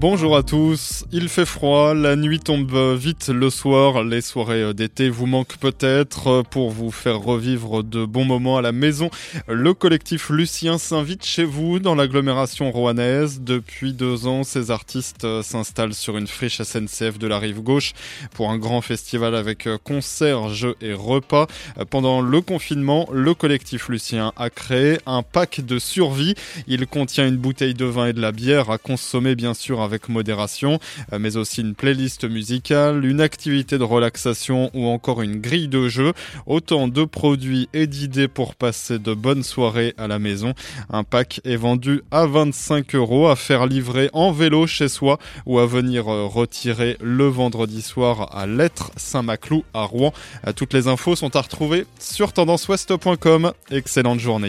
Bonjour à tous, il fait froid, la nuit tombe vite le soir, les soirées d'été vous manquent peut-être pour vous faire revivre de bons moments à la maison. Le collectif Lucien s'invite chez vous dans l'agglomération rouennaise. Depuis deux ans, ces artistes s'installent sur une friche SNCF de la rive gauche pour un grand festival avec concerts, jeux et repas. Pendant le confinement, le collectif Lucien a créé un pack de survie. Il contient une bouteille de vin et de la bière à consommer bien sûr avec modération, euh, mais aussi une playlist musicale, une activité de relaxation ou encore une grille de jeu. Autant de produits et d'idées pour passer de bonnes soirées à la maison. Un pack est vendu à 25 euros à faire livrer en vélo chez soi ou à venir euh, retirer le vendredi soir à l'être Saint-Maclou à Rouen. Euh, toutes les infos sont à retrouver sur tendanceouest.com. Excellente journée.